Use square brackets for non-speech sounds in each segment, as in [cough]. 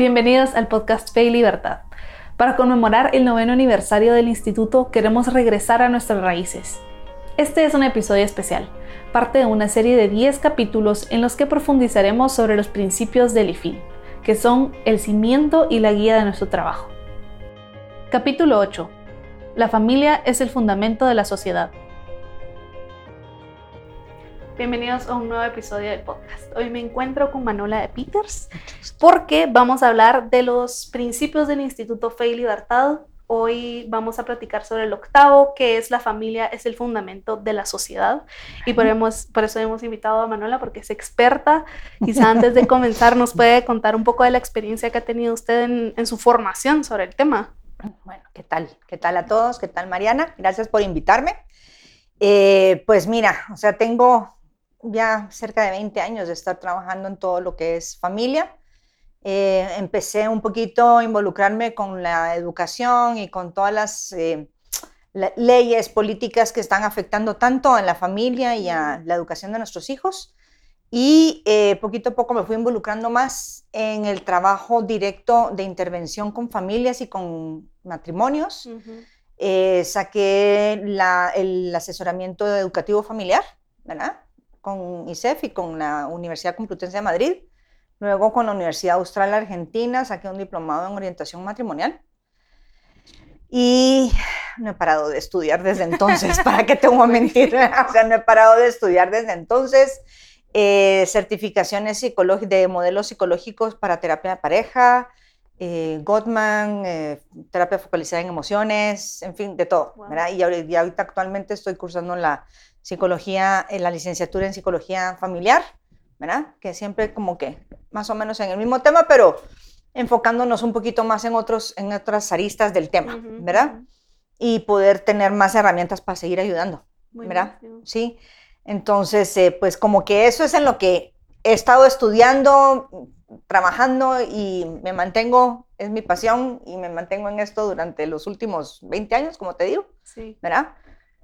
Bienvenidos al podcast Fe y Libertad. Para conmemorar el noveno aniversario del instituto queremos regresar a nuestras raíces. Este es un episodio especial, parte de una serie de 10 capítulos en los que profundizaremos sobre los principios del IFIL, que son el cimiento y la guía de nuestro trabajo. Capítulo 8. La familia es el fundamento de la sociedad. Bienvenidos a un nuevo episodio del podcast. Hoy me encuentro con Manola de Peters porque vamos a hablar de los principios del Instituto Fe y Libertad. Hoy vamos a platicar sobre el octavo, que es la familia es el fundamento de la sociedad. Y por, por eso hemos invitado a Manola porque es experta. Quizá antes de comenzar nos puede contar un poco de la experiencia que ha tenido usted en, su formación sobre el tema. Bueno, ¿qué tal? ¿Qué tal a todos? ¿Qué tal Mariana? Gracias por invitarme. Eh, pues mira, o sea, tengo ya cerca de 20 años de estar trabajando en todo lo que es familia. Eh, empecé un poquito a involucrarme con la educación y con todas las eh, leyes políticas que están afectando tanto a la familia y a la educación de nuestros hijos. Y eh, poquito a poco me fui involucrando más en el trabajo directo de intervención con familias y con matrimonios. saqué el asesoramiento educativo familiar, ¿verdad? Con ICEF y con la Universidad Complutense de Madrid. Luego con la Universidad Austral Argentina saqué un diplomado en orientación matrimonial. Y no he parado de estudiar desde entonces, [laughs] ¿para qué tengo a mentir? [laughs] o sea, no he parado de estudiar desde entonces. Eh, certificaciones de modelos psicológicos para terapia de pareja, eh, Gottman, eh, terapia focalizada en emociones, en fin, de todo. Y, ahorita actualmente estoy cursando la psicología, en la licenciatura en psicología familiar, ¿verdad? Que siempre como que más o menos en el mismo tema, pero enfocándonos un poquito más en, otros, en otras aristas del tema, ¿verdad? Y poder tener más herramientas para seguir ayudando, ¿verdad? Sí. Entonces, eh, pues como que eso es en lo que he estado estudiando, trabajando y me mantengo, es mi pasión y me mantengo en esto durante los últimos 20 años, como te digo, sí. ¿verdad?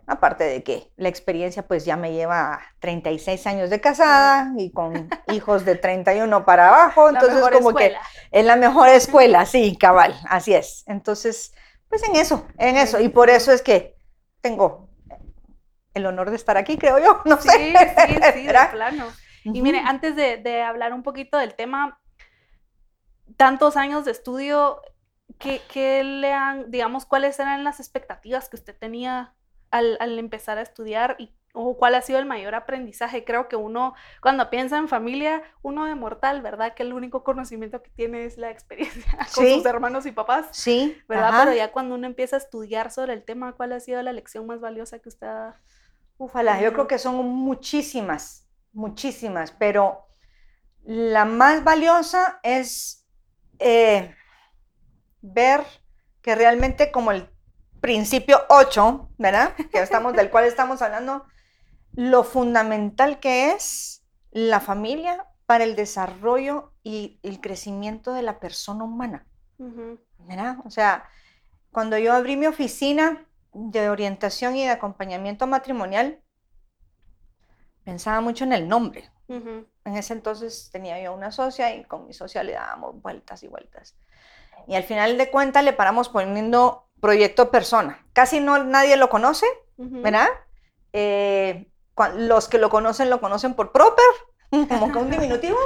Aparte de que la experiencia pues ya me lleva 36 años de casada y con [laughs] hijos de 31 para abajo, entonces como que es la mejor escuela, sí, cabal, así es. Entonces, pues en eso, en eso, y por eso es que tengo el honor de estar aquí, creo yo, no sí, sé. Sí, sí, de plano. Y mire, antes de, de, hablar un poquito del tema, tantos años de estudio, ¿qué, ¿qué, le han, digamos, cuáles eran las expectativas que usted tenía al, empezar a estudiar y o cuál ha sido el mayor aprendizaje. Creo que uno, cuando piensa en familia, uno de mortal, ¿verdad? Que el único conocimiento que tiene es la experiencia [laughs] con sus hermanos y papás. Sí. ¿Verdad? Pero ya cuando uno empieza a estudiar sobre el tema, ¿cuál ha sido la lección más valiosa que usted ha... Ufala, yo creo que son muchísimas, muchísimas, pero la más valiosa es eh, ver que realmente como el principio 8, ¿verdad? Que estamos, del cual estamos hablando, lo fundamental que es la familia para el desarrollo y el crecimiento de la persona humana. ¿Verdad? O sea, cuando yo abrí mi oficina de orientación y de acompañamiento matrimonial, pensaba mucho en el nombre. En ese entonces tenía yo una socia y con mi socia le dábamos vueltas y vueltas. Y al final de cuentas le paramos poniendo Proyecto Persona. Casi no nadie lo conoce, ¿verdad? Eh, los que lo conocen lo conocen por Proper, [laughs] como que un diminutivo,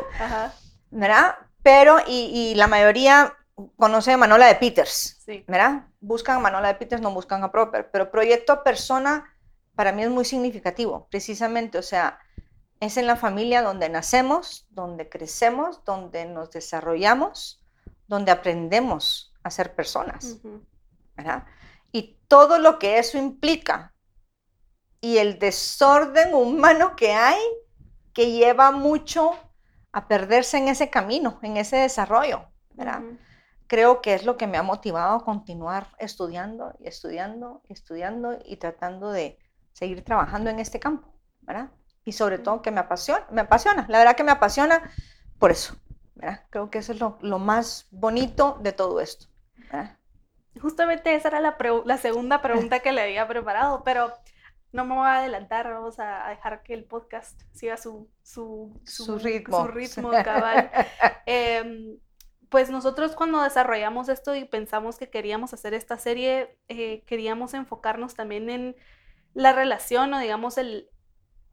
¿verdad? Pero, y, la mayoría conoce a Manola de Peters, ¿verdad? Buscan a Manola de Peters, no buscan a Proper, pero Proyecto Persona para mí es muy significativo, precisamente, o sea, es en la familia donde nacemos, donde crecemos, donde nos desarrollamos, donde aprendemos a ser personas. Y todo lo que eso implica y el desorden humano que hay que lleva mucho a perderse en ese camino, en ese desarrollo, Creo que es lo que me ha motivado a continuar estudiando y estudiando y estudiando y tratando de seguir trabajando en este campo, ¿verdad? Y sobre todo que me apasiona, me apasiona, la verdad que me apasiona por eso, ¿verdad? Creo que eso es lo, lo más bonito de todo esto, ¿verdad? Justamente esa era la, la, segunda pregunta que le había preparado, pero no me voy a adelantar, vamos a dejar que el podcast siga su, su, su, ritmo. Su ritmo cabal. Em, pues nosotros cuando desarrollamos esto y pensamos que queríamos hacer esta serie, eh, queríamos enfocarnos también en la relación o digamos el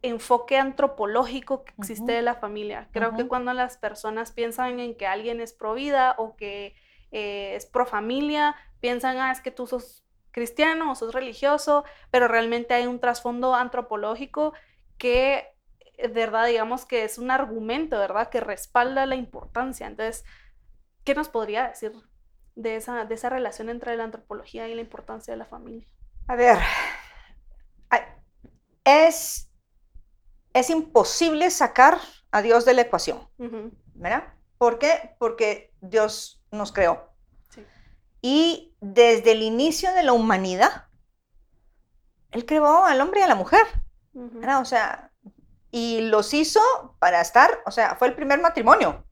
enfoque antropológico que existe de la familia. Creo que cuando las personas piensan en que alguien es pro vida o que eh, es pro familia, piensan, ah, es que tú sos cristiano o sos religioso, pero realmente hay un trasfondo antropológico que, de verdad, digamos que es un argumento, ¿verdad?, que respalda la importancia. Entonces, ¿qué nos podría decir de esa, de esa relación entre la antropología y la importancia de la familia? A ver, es, es imposible sacar a Dios de la ecuación, ¿verdad? ¿Por qué? Porque Dios nos creó. Y desde el inicio de la humanidad, Él creó al hombre y a la mujer. O sea, y los hizo para estar, o sea, fue el primer matrimonio.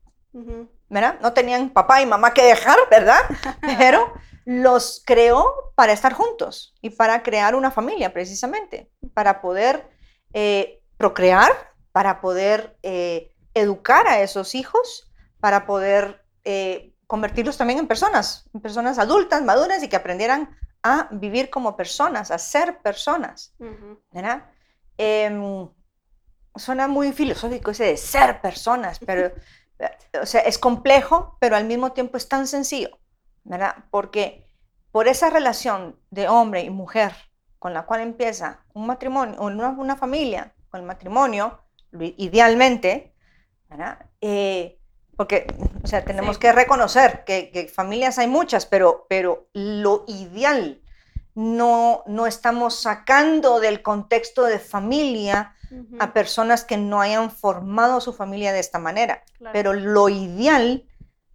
¿Verdad? No tenían papá y mamá que dejar, ¿verdad? [laughs] Pero los creó para estar juntos y para crear una familia, precisamente, para poder eh, procrear, para poder eh, educar a esos hijos, para poder eh, convertirlos también en personas, en personas adultas, maduras y que aprendieran a vivir como personas, a ser personas. ¿verdad? Em, suena muy filosófico ese de ser personas, pero [laughs] o sea, es complejo, pero al mismo tiempo es tan sencillo, ¿verdad? Porque por esa relación de hombre y mujer con la cual empieza un matrimonio, una, una familia, con el matrimonio, idealmente, ¿verdad? Eh, porque, o sea, tenemos que reconocer que, familias hay muchas, pero, pero lo ideal no, no estamos sacando del contexto de familia a personas que no hayan formado su familia de esta manera. Pero lo ideal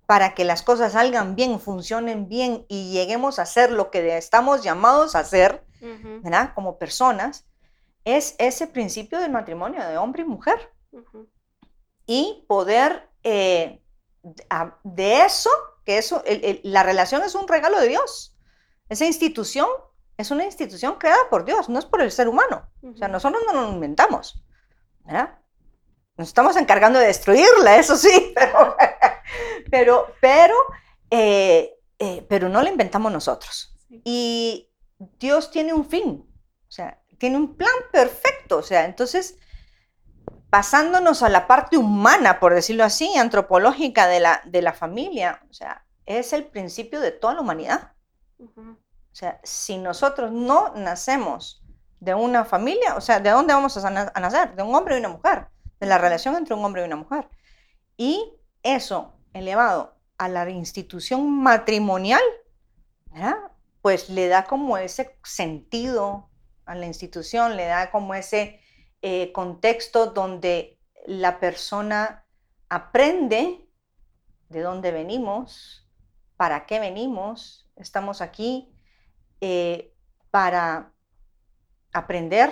para que las cosas salgan bien, funcionen bien y lleguemos a ser lo que estamos llamados a ser, ¿verdad? Como personas, es ese principio del matrimonio de hombre y mujer. Y poder eh, de eso, que eso, la relación es un regalo de Dios. Esa institución es una institución creada por Dios, no es por el ser humano. O sea, nosotros no nos inventamos. ¿verdad? Nos estamos encargando de destruirla, eso sí, [laughs] pero, pero, eh, eh, pero, no la inventamos nosotros. Y Dios tiene un fin, o sea, tiene un plan perfecto. O sea, entonces pasándonos a la parte humana, por decirlo así, antropológica de la, de la familia, o sea, es el principio de toda la humanidad. O sea, si nosotros no nacemos de una familia, o sea, ¿de dónde vamos a, nacer? De un hombre y una mujer, de la relación entre un hombre y una mujer. Y eso elevado a la institución matrimonial, pues le da como ese sentido a la institución, le da como ese eh, contexto donde la persona aprende de dónde venimos, para qué venimos, estamos aquí eh, para aprender.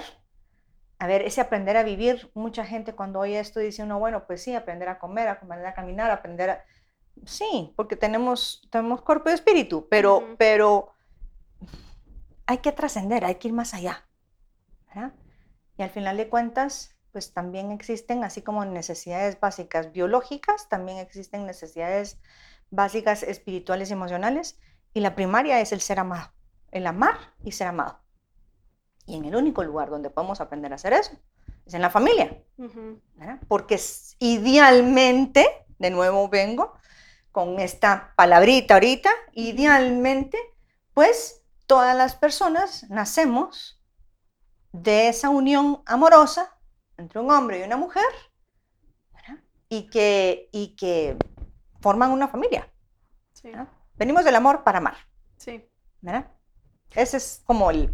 A ver, ese aprender a vivir, mucha gente cuando oye esto dice uno, bueno, pues sí, aprender a comer, aprender a caminar, aprender a... Sí, porque tenemos, tenemos cuerpo y espíritu, pero, pero hay que trascender, hay que ir más allá. ¿verdad? Y al final de cuentas, pues también existen, así como necesidades básicas biológicas, también existen necesidades básicas espirituales y emocionales. Y la primaria es el ser amado, el amar y ser amado. Y en el único lugar donde podemos aprender a hacer eso es en la familia. Porque idealmente, de nuevo vengo con esta palabrita ahorita, idealmente, pues todas las personas nacemos de esa unión amorosa entre un hombre y una mujer y que, y que forman una familia. Venimos del amor para amar. Sí. Ese es como el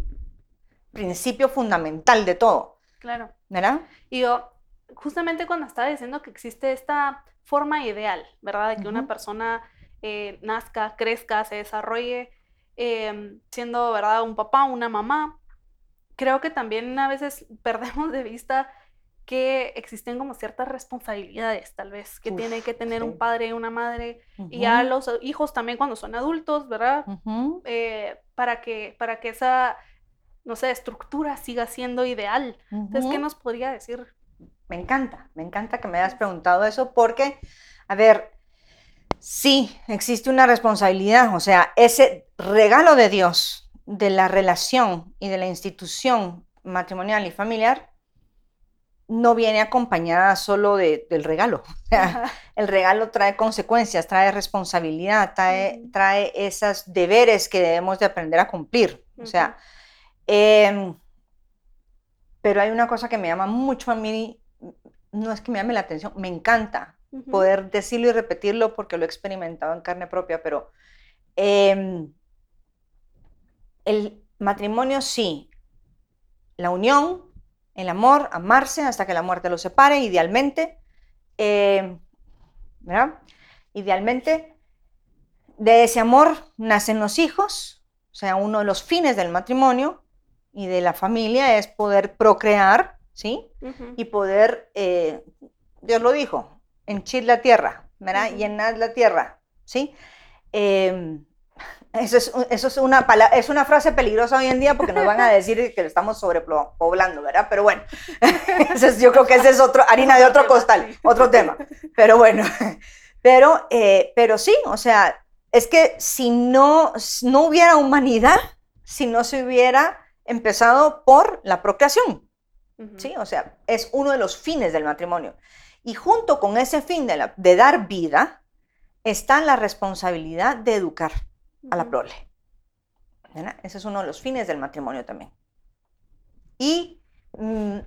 principio fundamental de todo. Claro. ¿Verdad? Y yo, justamente cuando estaba diciendo que existe esta forma ideal, ¿verdad? De que una persona eh, nazca, crezca, se desarrolle, em, siendo, ¿verdad? Un papá, una mamá, creo que también a veces [laughs] perdemos de vista que existen como ciertas responsabilidades, tal vez, que tiene que tener un padre y una madre, y ya los hijos también cuando son adultos, ¿verdad? Eh, para, que, para que esa, no sé, estructura siga siendo ideal. Entonces, ¿qué nos podría decir? Me encanta, me encanta que me hayas preguntado eso, porque, a ver, Sí, existe una responsabilidad, o sea, ese regalo de Dios, de la relación y de la institución matrimonial y familiar, no viene acompañada solo del regalo. [laughs] el regalo trae consecuencias, trae responsabilidad, trae, trae esos deberes que debemos de aprender a cumplir. O sea, em, pero hay una cosa que me llama mucho a mí, no es que me llame la atención, me encanta, poder decirlo y repetirlo porque lo he experimentado en carne propia, pero em, el matrimonio sí, la unión, el amor, amarse hasta que la muerte los separe, idealmente, ¿verdad? Idealmente, de ese amor nacen los hijos, o sea, uno de los fines del matrimonio y de la familia es poder procrear, ¿sí? Y poder, eh, Dios lo dijo, henchir la tierra, ¿verdad? Llenar la tierra, ¿sí? Em, eso, es, eso es, una es una frase peligrosa hoy en día porque nos van a decir que estamos sobrepoblando, ¿verdad? Pero bueno, [laughs] yo creo que ese es otro, harina de otro costal, otro tema. Pero bueno, pero, eh, pero sí, o sea, es que si no, no hubiera humanidad, si no se hubiera empezado por la procreación, ¿sí? O sea, es uno de los fines del matrimonio. Y junto con ese fin de, dar vida, está la responsabilidad de educar a la prole. Ese es uno de los fines del matrimonio también. Y mm,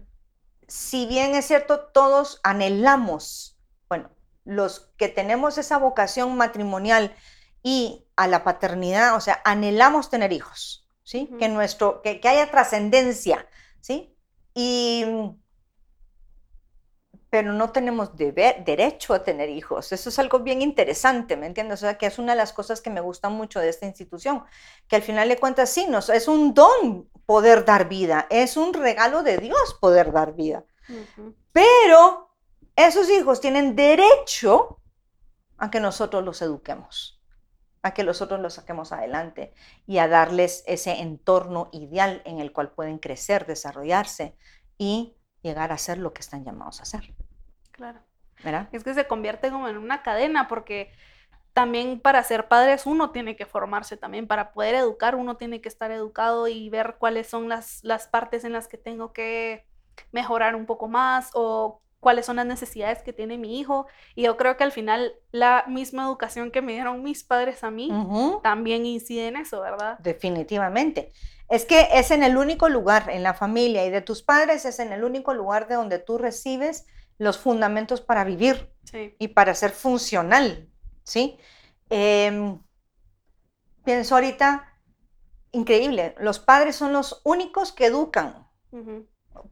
si bien es cierto, todos anhelamos, bueno, los que tenemos esa vocación matrimonial y a la paternidad, o sea, anhelamos tener hijos, ¿sí? que, nuestro, que, que haya trascendencia, ¿sí? Y pero no tenemos deber, derecho a tener hijos. Eso es algo bien interesante, ¿me entiendes? O sea, que es una de las cosas que me gusta mucho de esta institución, que al final de cuentas sí, nos, es un don poder dar vida, es un regalo de Dios poder dar vida. Pero esos hijos tienen derecho a que nosotros los eduquemos, a que nosotros los saquemos adelante y a darles ese entorno ideal en el cual pueden crecer, desarrollarse y llegar a ser lo que están llamados a ser. Claro. Es que se convierte como en una cadena porque también para ser padres uno tiene que formarse también, para poder educar uno tiene que estar educado y ver cuáles son las, las partes en las que tengo que mejorar un poco más o cuáles son las necesidades que tiene mi hijo. Y yo creo que al final la misma educación que me dieron mis padres a mí también incide en eso, ¿verdad? Definitivamente. Es que es en el único lugar, en la familia y de tus padres, es en el único lugar de donde tú recibes los fundamentos para vivir y para ser funcional, ¿sí? Em, pienso ahorita, increíble, los padres son los únicos que educan,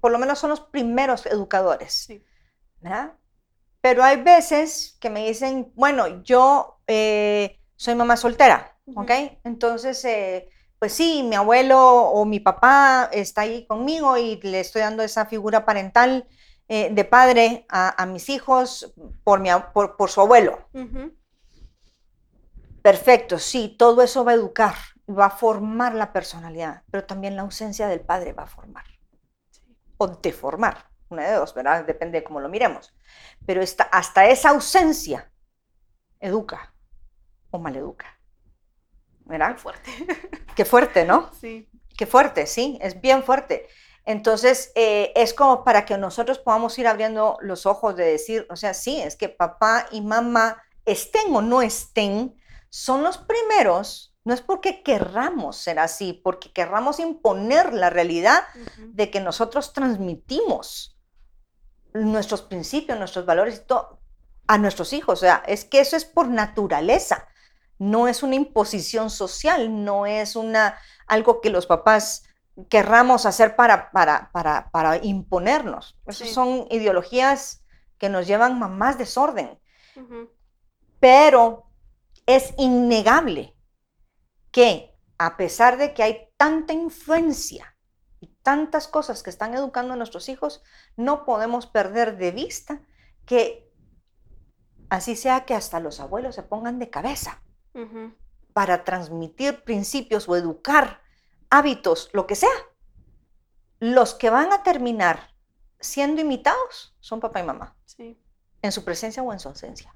por lo menos son los primeros educadores, ¿verdad? Pero hay veces que me dicen, bueno, yo eh, soy mamá soltera, ¿ok? Entonces, eh, pues sí, mi abuelo o mi papá está ahí conmigo y le estoy dando esa figura parental eh, de padre a, mis hijos por, mi, por, su abuelo. Perfecto, sí, todo eso va a educar, va a formar la personalidad, pero también la ausencia del padre va a formar. O deformar, una de dos, ¿verdad? Depende de cómo lo miremos. Pero hasta esa ausencia educa o maleduca. ¿verdad? Qué fuerte. Qué fuerte, ¿no? [laughs] Sí. Qué fuerte, sí, es bien fuerte. Entonces, eh, es como para que nosotros podamos ir abriendo los ojos de decir, o sea, sí, es que papá y mamá estén o no estén, son los primeros, no es porque querramos ser así, porque querramos imponer la realidad de que nosotros transmitimos nuestros principios, nuestros valores y todo a nuestros hijos. O sea, es que eso es por naturaleza no es una imposición social, no es una, algo que los papás querramos hacer para, para, para, imponernos. Esas son ideologías que nos llevan a más desorden. Pero es innegable que a pesar de que hay tanta influencia tantas cosas que están educando a nuestros hijos, no podemos perder de vista que así sea que hasta los abuelos se pongan de cabeza para transmitir principios o educar hábitos, lo que sea. Los que van a terminar siendo imitados son papá y mamá. En su presencia o en su ausencia.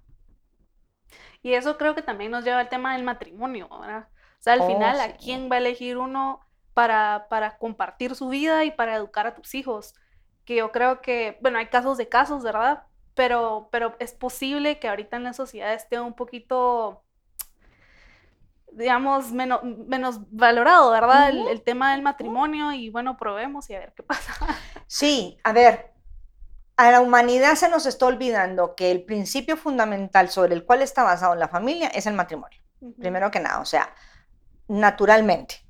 Y eso creo que también nos lleva al tema del matrimonio, ¿verdad? O sea, al Oh, final, sí. ¿a quién va a elegir uno para, para compartir su vida y para educar a tus hijos? Que yo creo que, bueno, hay casos de casos, ¿verdad? Pero, pero es posible que ahorita en la sociedad esté un poquito, digamos, menos, menos valorado, ¿verdad? El, el tema del matrimonio y bueno, probemos y a ver qué pasa. [laughs] Sí, a ver, a la humanidad se nos está olvidando que el principio fundamental sobre el cual está basado la familia es el matrimonio. Primero que nada, o sea, naturalmente,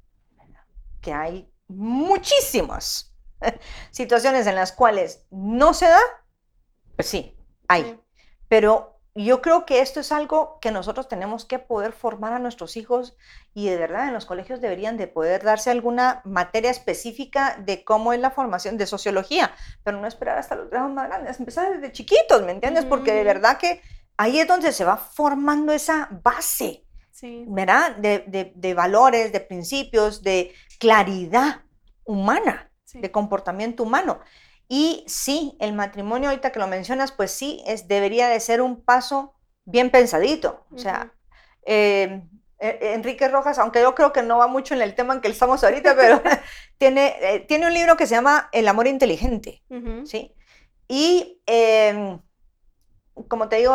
que hay muchísimas [laughs] situaciones en las cuales no se da, pues sí, hay. Pero yo creo que esto es algo que nosotros tenemos que poder formar a nuestros hijos y de verdad en los colegios deberían de poder darse alguna materia específica de cómo es la formación de sociología, pero no esperar hasta los grados más grandes, empezar desde chiquitos, ¿me entiendes? Porque de verdad que ahí es donde se va formando esa base. Sí, ¿verdad? De, de- de valores, de principios, de claridad humana, sí. de comportamiento humano. Y sí, el matrimonio, ahorita que lo mencionas, pues sí, es, debería de ser un paso bien pensadito. O sea, eh, eh, Enrique Rojas, aunque yo creo que no va mucho en el tema en que estamos ahorita, pero [laughs] [laughs] tiene, eh, tiene un libro que se llama El amor inteligente. ¿sí? Y em, como te digo,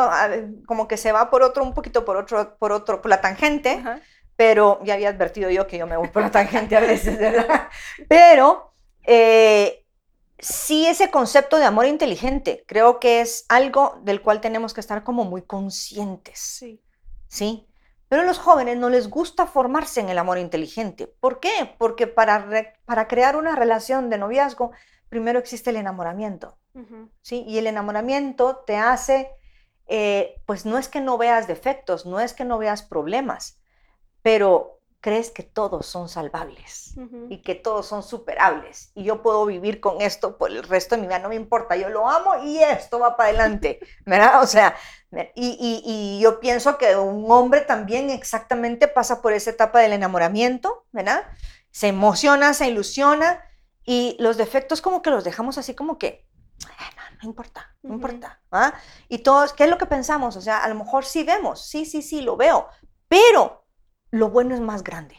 como que se va por otro, un poquito por otro, por otro, por la tangente, Ajá. pero ya había advertido yo que yo me voy por la tangente a veces, ¿verdad? Pero eh, sí ese concepto de amor inteligente, creo que es algo del cual tenemos que estar como muy conscientes, Sí. ¿sí? Pero a los jóvenes no les gusta formarse en el amor inteligente. ¿Por qué? Porque para, re- para crear una relación de noviazgo, primero existe el enamoramiento. ¿sí? Y el enamoramiento te hace, eh, pues no es que no veas defectos, no es que no veas problemas, pero crees que todos son salvables y que todos son superables. Y yo puedo vivir con esto por el resto de mi vida, no me importa, yo lo amo y esto va para adelante, [laughs] ¿verdad? O sea, y, y- y yo pienso que un hombre también exactamente pasa por esa etapa del enamoramiento, ¿verdad? Se emociona, se ilusiona y los defectos como que los dejamos así como que, "Ah, no, no importa, no Ujú. importa. ¿ah? Y todos, ¿qué es lo que pensamos? O sea, a lo mejor sí vemos, sí, sí, sí, lo veo, pero lo bueno es más grande.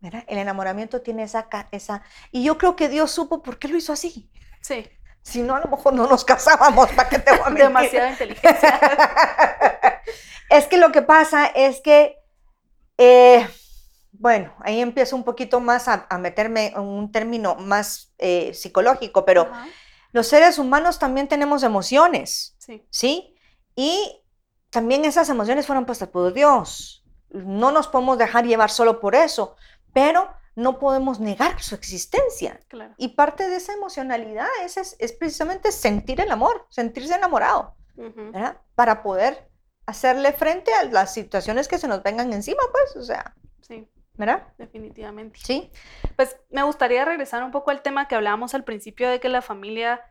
¿verdad? El enamoramiento tiene esa, esa... Y yo creo que Dios supo por qué lo hizo así. Sí. Si no, a lo mejor no nos casábamos, ¿para qué te voy a [laughs] mentir? Demasiada inteligencia. [laughs] es que lo que pasa es que, eh, bueno, ahí empiezo un poquito más a, a meterme en un término más eh, psicológico, pero Ajá. los seres humanos también tenemos emociones. Sí. ¿sí? Y también esas emociones fueron puestas por Dios. No nos podemos dejar llevar solo por eso, pero no podemos negar su existencia. Claro. Y parte de esa emocionalidad es, es, es precisamente sentir el amor, sentirse enamorado, Ujú. ¿verdad? Para poder hacerle frente a las situaciones que se nos vengan encima, pues, o sea, Sí, ¿verdad? definitivamente. Sí. Pues me gustaría regresar un poco al tema que hablábamos al principio de que la familia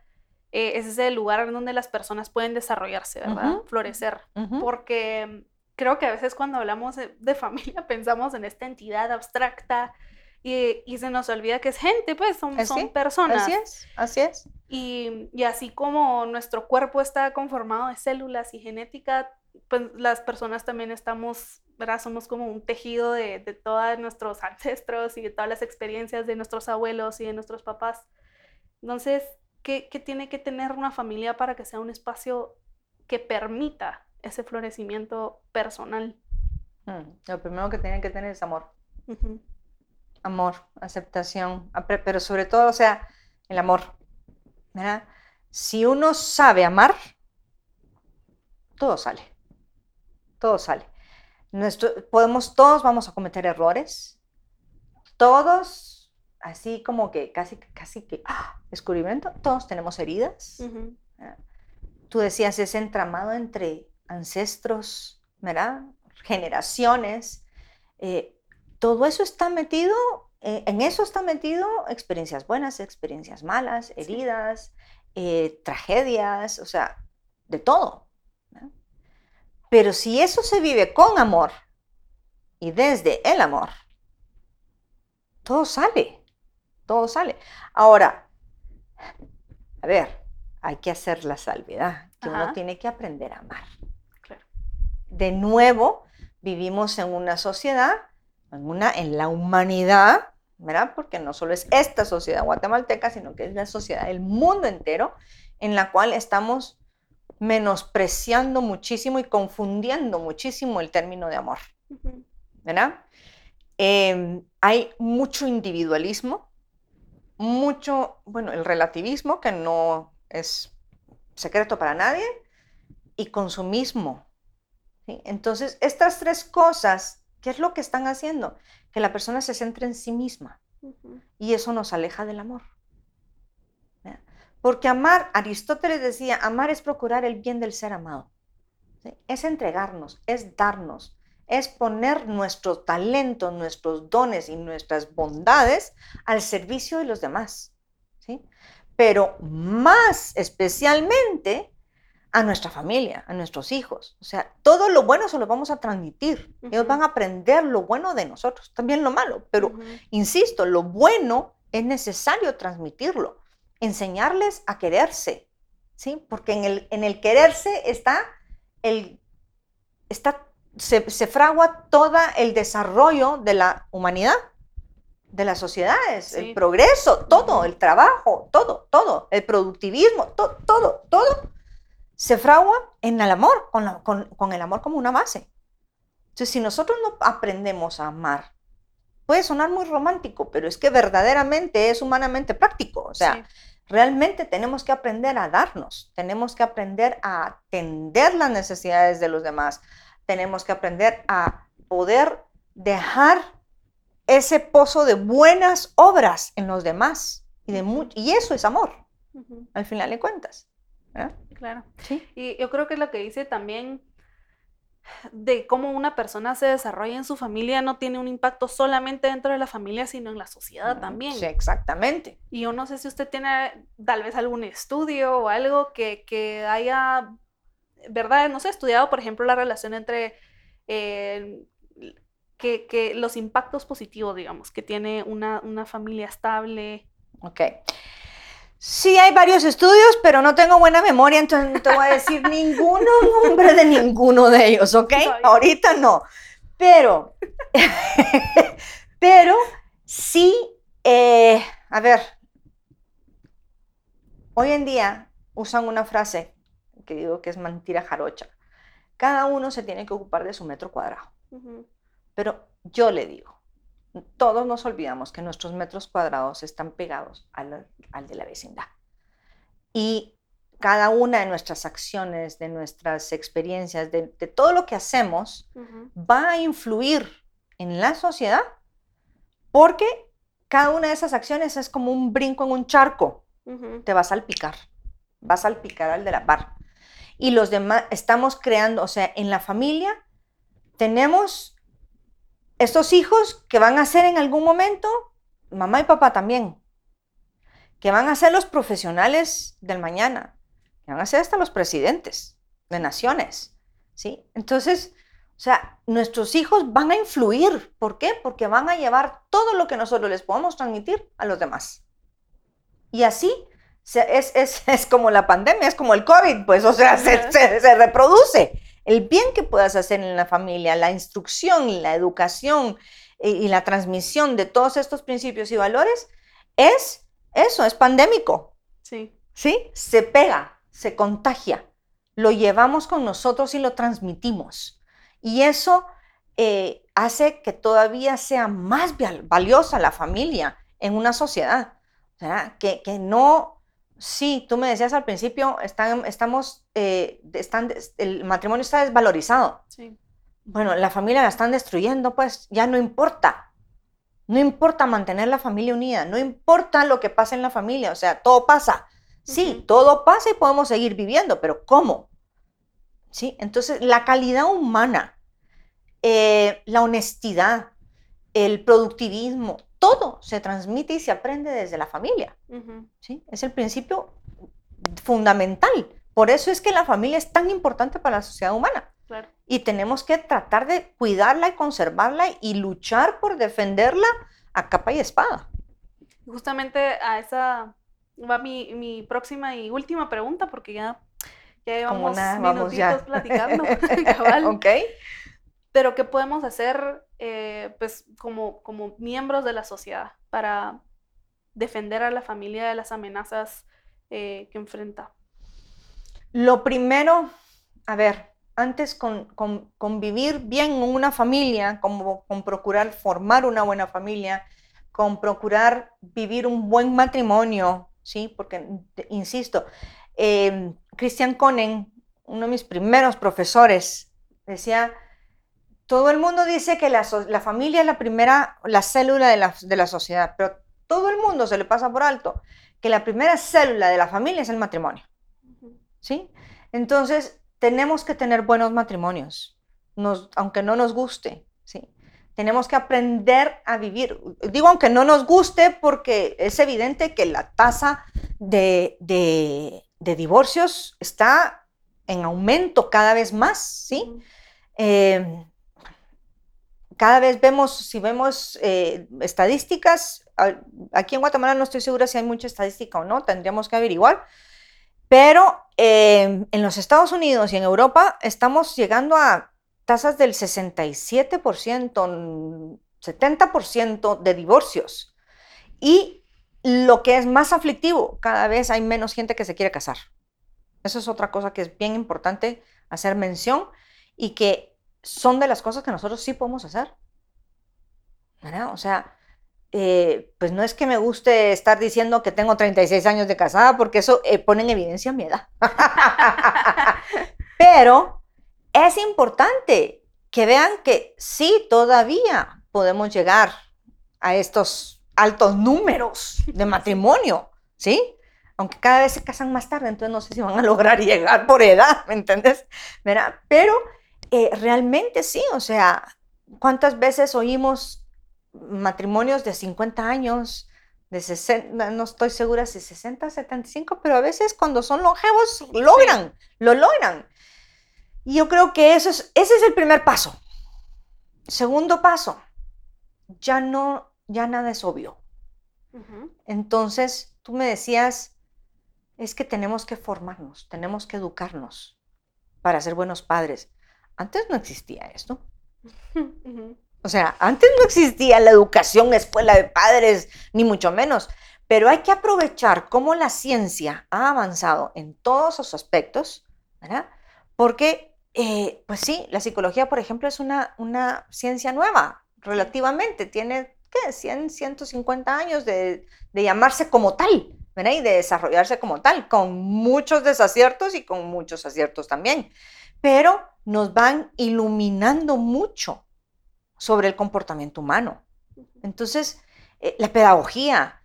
eh, es ese lugar en donde las personas pueden desarrollarse, ¿verdad? Florecer. Porque mm, creo que a veces cuando hablamos de, de familia [laughs] pensamos en esta entidad abstracta y, y se nos olvida que es gente, pues son, Así, son personas. Así es, así es. Y, y así como nuestro cuerpo está conformado de células y genética, pues las personas también estamos, ¿verdad? Somos como un tejido de, de todos nuestros [laughs] ancestros y de todas las experiencias de nuestros abuelos y de nuestros papás. Entonces, ¿qué, qué tiene que tener una familia para que sea un espacio que permita ese florecimiento personal? Mm, Lo primero que tienen que tener es amor. Amor, aceptación, pero sobre todo, o sea, el amor. ¿verdad? Si uno sabe amar, todo sale. Todo sale. Nuestro, podemos, todos vamos a cometer errores. Todos, así como que casi, casi que ¡ah! descubrimiento, todos tenemos heridas. ujú, Tú decías ese entramado entre ancestros, ¿verdad? Generaciones. eh, todo eso está metido, eh, en eso está metido experiencias buenas, experiencias malas, heridas, eh, tragedias, o sea, de todo. Pero si eso se vive con amor y desde el amor, todo sale, todo sale. Ahora, a ver, hay que hacer la salvedad, que uno tiene que aprender a amar. Claro. de nuevo vivimos en una sociedad, en, una, en la humanidad, ¿verdad? Porque no solo es esta sociedad guatemalteca, sino que es la sociedad del mundo entero, en la cual estamos menospreciando muchísimo y confundiendo muchísimo el término de amor, ¿verdad? Em, hay mucho individualismo, mucho, bueno, el relativismo, que no es secreto para nadie, y consumismo. Entonces, estas tres cosas, ¿qué es lo que están haciendo? Que la persona se centre en sí misma. Y eso nos aleja del amor. Porque amar, Aristóteles decía, amar es procurar el bien del ser amado. Es entregarnos, es darnos, es poner nuestros talentos, nuestros dones y nuestras bondades al servicio de los demás. ¿sí? Pero más especialmente a nuestra familia, a nuestros hijos. O sea, todo lo bueno se lo vamos a transmitir. Ellos van a aprender lo bueno de nosotros, también lo malo. Pero, insisto, lo bueno es necesario transmitirlo, enseñarles a quererse, ¿sí? Porque en el, en el quererse está el, está, se, se fragua todo el desarrollo de la humanidad, de las sociedades, el progreso, todo, el trabajo, todo, todo, el productivismo, todo, todo, todo se fragua en el amor, con, el amor como una base. Entonces, si nosotros no aprendemos a amar, puede sonar muy romántico, pero es que verdaderamente es humanamente práctico. O sea, realmente tenemos que aprender a darnos, tenemos que aprender a atender las necesidades de los demás, tenemos que aprender a poder dejar ese pozo de buenas obras en los demás. Y, de y eso es amor, al final de cuentas. Claro. Y yo creo que lo que dice también de cómo una persona se desarrolla en su familia no tiene un impacto solamente dentro de la familia, sino en la sociedad mm, también. Sí, exactamente. Y yo no sé si usted tiene tal vez algún estudio o algo que, que haya, ¿verdad? No sé, estudiado, por ejemplo, la relación entre eh, que, que, los impactos positivos, digamos, que tiene una, una familia estable. Ok. Sí, hay varios estudios, pero no tengo buena memoria, entonces no te voy a decir ninguno nombre de ninguno de ellos, ¿ok? Ahorita no. Pero, [laughs] pero sí, eh, a ver, hoy en día usan una frase que digo que es mentira jarocha. Cada uno se tiene que ocupar de su metro cuadrado. Pero yo le digo, todos nos olvidamos que nuestros metros cuadrados están pegados al, de la vecindad. Y cada una de nuestras acciones, de nuestras experiencias, de, todo lo que hacemos, va a influir en la sociedad porque cada una de esas acciones es como un brinco en un charco. Te vas a salpicar, vas a salpicar al de la par. Y los demás, estamos creando, o sea, en la familia tenemos estos hijos que van a ser en algún momento mamá y papá también, que van a ser los profesionales del mañana, que van a ser hasta los presidentes de naciones, ¿sí? Entonces, o sea, nuestros hijos van a influir. ¿Por qué? Porque van a llevar todo lo que nosotros les podemos transmitir a los demás. Y así es, [laughs] es, como la pandemia, es como el COVID, pues, o sea, se, se reproduce el bien que puedas hacer en la familia, la instrucción, la educación y, la transmisión de todos estos principios y valores es eso, es pandémico. Sí. ¿Sí? Se pega, se contagia, lo llevamos con nosotros y lo transmitimos. Y eso eh, hace que todavía sea más valiosa la familia en una sociedad. Que, que no Sí, tú me decías al principio, están, estamos, eh, están, el matrimonio está desvalorizado. Sí. Bueno, la familia la están destruyendo, pues ya no importa. No importa mantener la familia unida, no importa lo que pase en la familia, o sea, todo pasa. Sí, todo pasa y podemos seguir viviendo, pero ¿cómo? ¿Sí? Entonces, la calidad humana, eh, la honestidad, el productivismo, todo se transmite y se aprende desde la familia. ¿sí? Es el principio fundamental. Por eso es que la familia es tan importante para la sociedad humana. Y tenemos que tratar de cuidarla y conservarla y luchar por defenderla a capa y espada. Justamente a esa va mi, mi próxima y última pregunta, porque ya Ya llevamos vamos ya. minutitos platicando. [laughs] [laughs] cabal. ¿Ok? Pero ¿qué podemos hacer eh, pues, como, como miembros de la sociedad para defender a la familia de las amenazas eh, que enfrenta? Lo primero, a ver, antes con, con- bien en una familia, como, con procurar formar una buena familia, con procurar vivir un buen matrimonio, ¿sí? Porque, insisto, eh, Christian Conen, uno de mis primeros profesores, decía, todo el mundo dice que la, so- la familia es la primera, la célula de la, de la sociedad, pero todo el mundo se le pasa por alto que la primera célula de la familia es el matrimonio. ¿sí? Entonces, tenemos que tener buenos matrimonios, nos, aunque no nos guste, ¿sí? Tenemos que aprender a vivir. Digo, aunque no nos guste, porque es evidente que la tasa de, de- de divorcios está en aumento cada vez más, ¿sí? Eh, cada vez vemos, si vemos eh, estadísticas, aquí en Guatemala no estoy segura si hay mucha estadística o no, tendríamos que averiguar, pero eh, en los Estados Unidos y en Europa estamos llegando a tasas del 67%, 70% de divorcios. Y lo que es más aflictivo, cada vez hay menos gente que se quiere casar. Eso es otra cosa que es bien importante hacer mención y que son de las cosas que nosotros sí podemos hacer. ¿verdad? O sea, eh, pues no es que me guste estar diciendo que tengo 36 años de casada, porque eso eh, pone en evidencia mi edad. [laughs] Pero es importante que vean que sí, todavía podemos llegar a estos altos números de matrimonio, ¿sí? Aunque cada vez se casan más tarde, entonces no sé si van a lograr [laughs] llegar por edad, ¿me entiendes? ¿Verdad? Pero eh, realmente sí, o sea, ¿cuántas veces oímos matrimonios de 50 años, de 60, no estoy segura si 60, 75, pero a veces cuando son longevos logran, lo logran. Y yo creo que eso es, ese es el primer paso. Segundo paso, ya no, ya nada es obvio. Entonces, tú me decías, es que tenemos que formarnos, tenemos que educarnos para ser buenos padres. Antes no existía esto. O sea, antes no existía la educación, escuela de padres, ni mucho menos. Pero hay que aprovechar cómo la ciencia ha avanzado en todos esos aspectos, ¿verdad? Porque, eh, pues sí, la psicología, por ejemplo, es una, una ciencia nueva, relativamente. Tiene, ¿qué? 100, 150 años de, de llamarse como tal, ¿verdad? Y de desarrollarse como tal, con muchos desaciertos y con muchos aciertos también. Pero nos van iluminando mucho sobre el comportamiento humano. Entonces, eh, la pedagogía,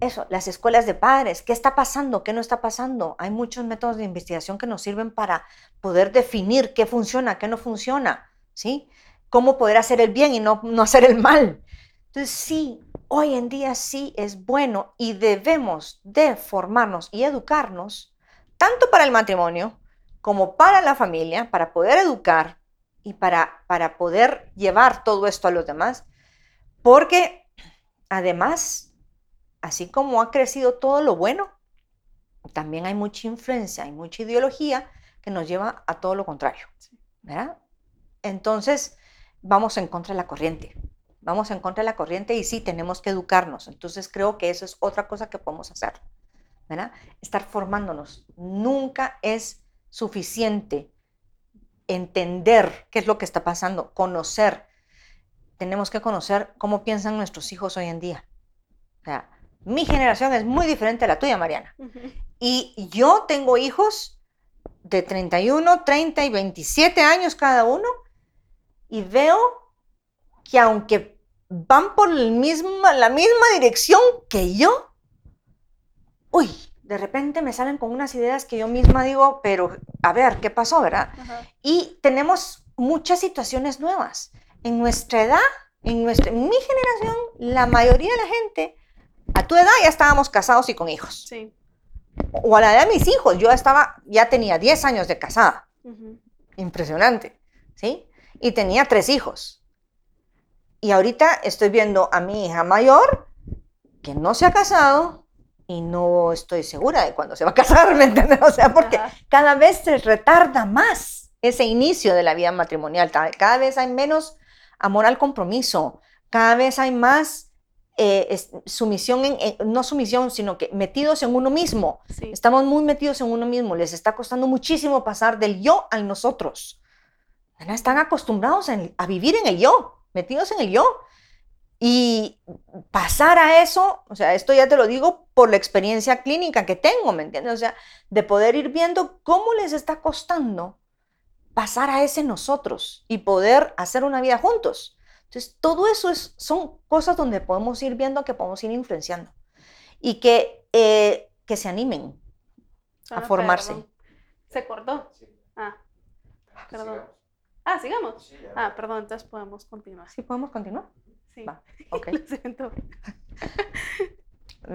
eso, las escuelas de padres, ¿qué está pasando? ¿Qué no está pasando? Hay muchos métodos de investigación que nos sirven para poder definir qué funciona, qué no funciona, ¿sí? Cómo poder hacer el bien y no, no hacer el mal. Entonces, sí, hoy en día sí es bueno y debemos de formarnos y educarnos, tanto para el matrimonio como para la familia, para poder educar y para, para poder llevar todo esto a los demás, porque además, así como ha crecido todo lo bueno, también hay mucha influencia, hay mucha ideología que nos lleva a todo lo contrario, ¿verdad? Entonces, vamos en contra de la corriente, vamos en contra de la corriente y sí, tenemos que educarnos. Entonces, creo que eso es otra cosa que podemos hacer, ¿verdad? Estar formándonos. Nunca es suficiente entender qué es lo que está pasando, conocer. Tenemos que conocer cómo piensan nuestros hijos hoy en día. O sea, mi generación es muy diferente a la tuya, Mariana. Y yo tengo hijos de 31, 30 y 27 años cada uno y veo que aunque van por el la misma dirección que yo, uy, de repente me salen con unas ideas que yo misma digo, pero a ver, ¿qué pasó, verdad? Ajá. Y tenemos muchas situaciones nuevas. En nuestra edad, en, nuestra, en mi generación, la mayoría de la gente, a tu edad ya estábamos casados y con hijos. Sí. O a la edad de mis hijos, yo estaba, ya tenía 10 años de casada. Impresionante, ¿sí? Y tenía tres hijos. Y ahorita estoy viendo a mi hija mayor, que no se ha casado, y no estoy segura de cuándo se va a casar, ¿me entiendes? O sea, porque Ajá. cada vez se retarda más ese inicio de la vida matrimonial, cada vez hay menos amor al compromiso, cada vez hay más eh, es- sumisión, en, no sumisión, sino que metidos en uno mismo. Sí. Estamos muy metidos en uno mismo, les está costando muchísimo pasar del yo al nosotros. ¿verdad? Están acostumbrados en- a vivir en el yo, metidos en el yo. Y pasar a eso, o sea, esto ya te lo digo por la experiencia clínica que tengo, ¿me entiendes? O sea, de poder ir viendo cómo les está costando pasar a ese nosotros y poder hacer una vida juntos. Entonces, todo eso es, son cosas donde podemos ir viendo que podemos ir influenciando y que, eh, que se animen. Suena formarse. perdón. ¿Se cortó? Sí. Ah, perdón. Sigamos. Ah, sigamos. Sí. Ah, perdón, entonces podemos continuar. ¿Sí podemos continuar? Sí. Va, [laughs] ok. Lo siento.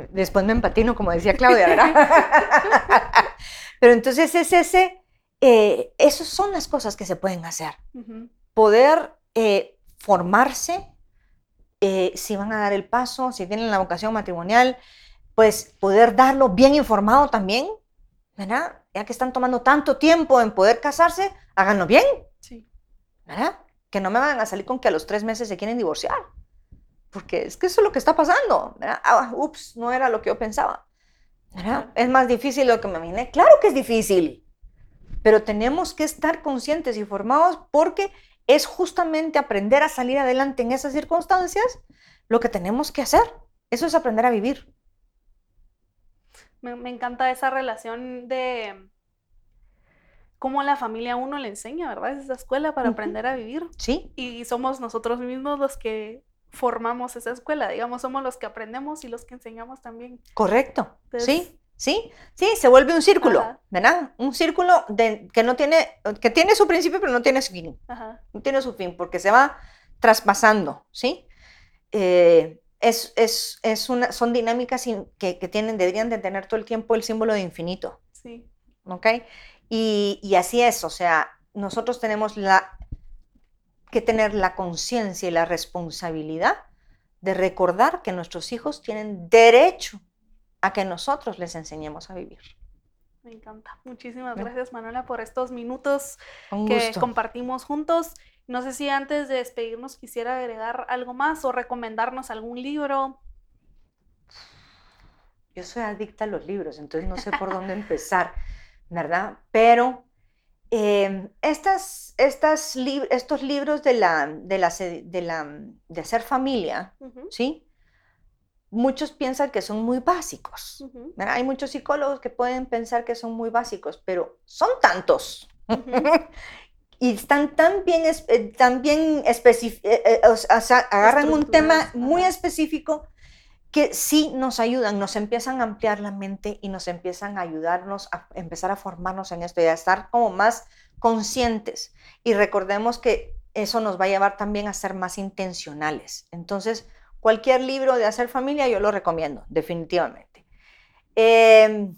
Después me empatino, como decía Claudia, ¿verdad? [laughs] Pero entonces es ese, eh, esas son las cosas que se pueden hacer. Poder eh, formarse, eh, si van a dar el paso, si tienen la vocación matrimonial, pues poder darlo bien informado también, ¿verdad? Ya que están tomando tanto tiempo en poder casarse, háganlo bien, Sí. ¿verdad? Que no me van a salir con que a los tres meses se quieren divorciar. Porque es que eso es lo que está pasando. ¿verdad? Ah, ups, no era lo que yo pensaba. Es más difícil de lo que me imaginé. Claro que es difícil. Pero tenemos que estar conscientes y formados porque es justamente aprender a salir adelante en esas circunstancias lo que tenemos que hacer. Eso es aprender a vivir. Me, me encanta esa relación de cómo la familia a uno le enseña, ¿verdad? Es esa escuela para aprender a vivir. ¿Sí? Y somos nosotros mismos los que formamos esa escuela, digamos, somos los que aprendemos y los que enseñamos también. Correcto. Entonces- sí, sí, sí, se vuelve un círculo, Ajá. ¿verdad? Un círculo de, que no tiene, que tiene su principio, pero no tiene su fin. Ajá. no tiene su fin, porque se va traspasando, ¿sí? Eh, es, es, es una, son dinámicas in- que, que tienen, deberían de tener todo el tiempo el símbolo de infinito, Sí. ¿ok? Y, y así es, o sea, nosotros tenemos la, que tener la conciencia y la responsabilidad de recordar que nuestros hijos tienen derecho a que nosotros les enseñemos a vivir. Me encanta. Muchísimas Bien. gracias, Manuela, por estos minutos Un que gusto. compartimos juntos. No sé si antes de despedirnos quisiera agregar algo más o recomendarnos algún libro. Yo soy adicta a los libros, entonces no sé por dónde empezar, ¿verdad? Pero eh, estas, estos libros de, la, de, la, se- de, la, de hacer familia, ¿sí? Muchos piensan que son muy básicos. Hay muchos psicólogos que pueden pensar que son muy básicos, pero son tantos. [laughs] y están tan bien, eh, tan bien especi- eh, eh, o sea, agarran un tema muy específico que sí nos ayudan, nos empiezan a ampliar la mente y nos empiezan a ayudarnos a empezar a formarnos en esto y a estar como más conscientes. Y recordemos que eso nos va a llevar también a ser más intencionales. Entonces, cualquier libro de hacer familia yo lo recomiendo, definitivamente. Em,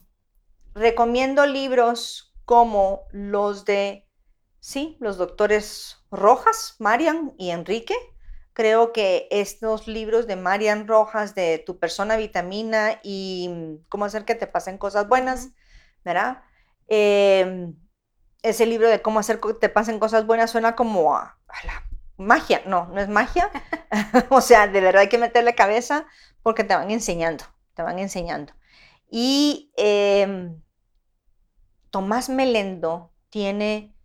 recomiendo libros como los de, sí, los doctores Rojas, Marian y Enrique. Creo que estos libros de Marian Rojas, de Tu persona vitamina y mm, cómo hacer que te pasen cosas buenas. ¿verdad? Em, ese libro de cómo hacer que te pasen cosas buenas suena como a, a la magia. No, no es magia. [laughs] [laughs] o sea, de verdad hay que meterle cabeza porque te van enseñando, te van enseñando. Y em, Tomás Melendo tiene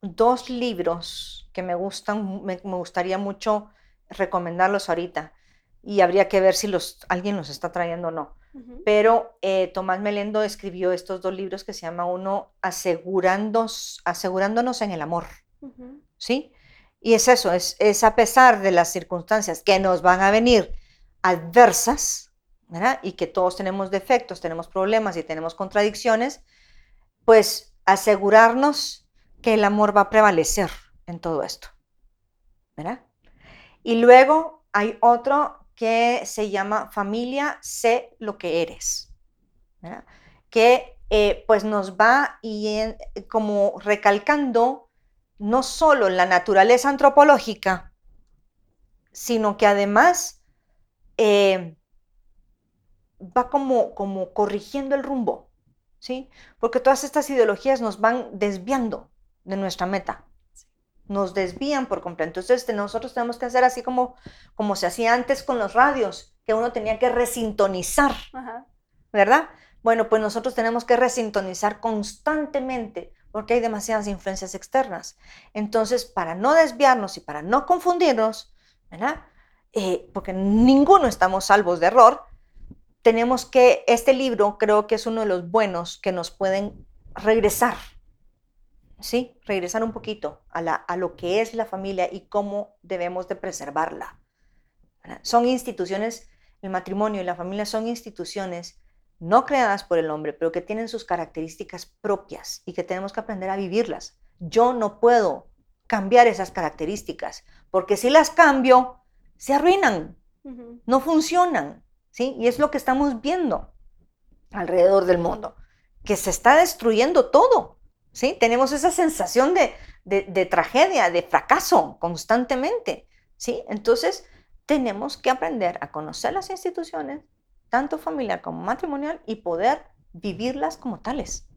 dos libros que me gustan, me gustaría mucho recomendarlos ahorita. Y habría que ver si los, alguien los está trayendo o no. Pero eh, Tomás Melendo escribió estos dos libros que se llama uno Asegurándonos, Asegurándonos en el Amor. ¿sí? Y es eso, es, es a pesar de las circunstancias que nos van a venir adversas, ¿verdad? Y que todos tenemos defectos, tenemos problemas y tenemos contradicciones, pues asegurarnos que el amor va a prevalecer en todo esto, ¿verdad? Y luego hay otro que se llama Familia, sé lo que eres, que eh, pues nos va y en- como recalcando no solo la naturaleza antropológica, sino que además eh, va como, como corrigiendo el rumbo, ¿sí? Porque todas estas ideologías nos van desviando de nuestra meta, nos desvían por completo. Entonces nosotros tenemos que hacer así como, como se hacía antes con los radios, que uno tenía que resintonizar, ¿verdad? Bueno, pues nosotros tenemos que resintonizar constantemente porque hay demasiadas influencias externas. Entonces, para no desviarnos y para no confundirnos, ¿verdad? Eh, porque ninguno estamos salvos de error, tenemos que, este libro creo que es uno de los buenos que nos pueden regresar, ¿sí? Regresar un poquito a, la, a lo que es la familia y cómo debemos de preservarla. Son instituciones, el matrimonio y la familia son instituciones no creadas por el hombre, pero que tienen sus características propias y que tenemos que aprender a vivirlas. Yo no puedo cambiar esas características, porque si las cambio, se arruinan, no funcionan, ¿sí? Y es lo que estamos viendo alrededor del mundo, que se está destruyendo todo, ¿sí? Tenemos esa sensación de, de tragedia, de fracaso constantemente, ¿sí? Entonces, tenemos que aprender a conocer las instituciones, tanto familiar como matrimonial, y poder vivirlas como tales.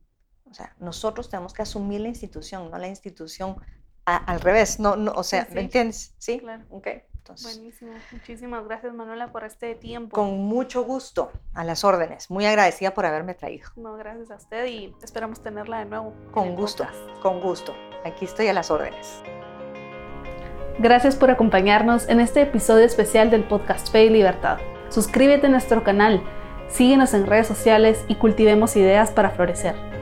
O sea, nosotros tenemos que asumir la institución, no la institución al revés, no, no, o sea, ¿me entiendes? Sí, claro. Ok. Entonces, Buenísimo. Muchísimas gracias, Manuela, por este tiempo. Con mucho gusto, a las órdenes. Muy agradecida por haberme traído. No, gracias a usted y esperamos tenerla de nuevo. Con gusto, con gusto. Aquí estoy a las órdenes. Gracias por acompañarnos en este episodio especial del podcast Fe y Libertad. Suscríbete a nuestro canal, síguenos en redes sociales y cultivemos ideas para florecer.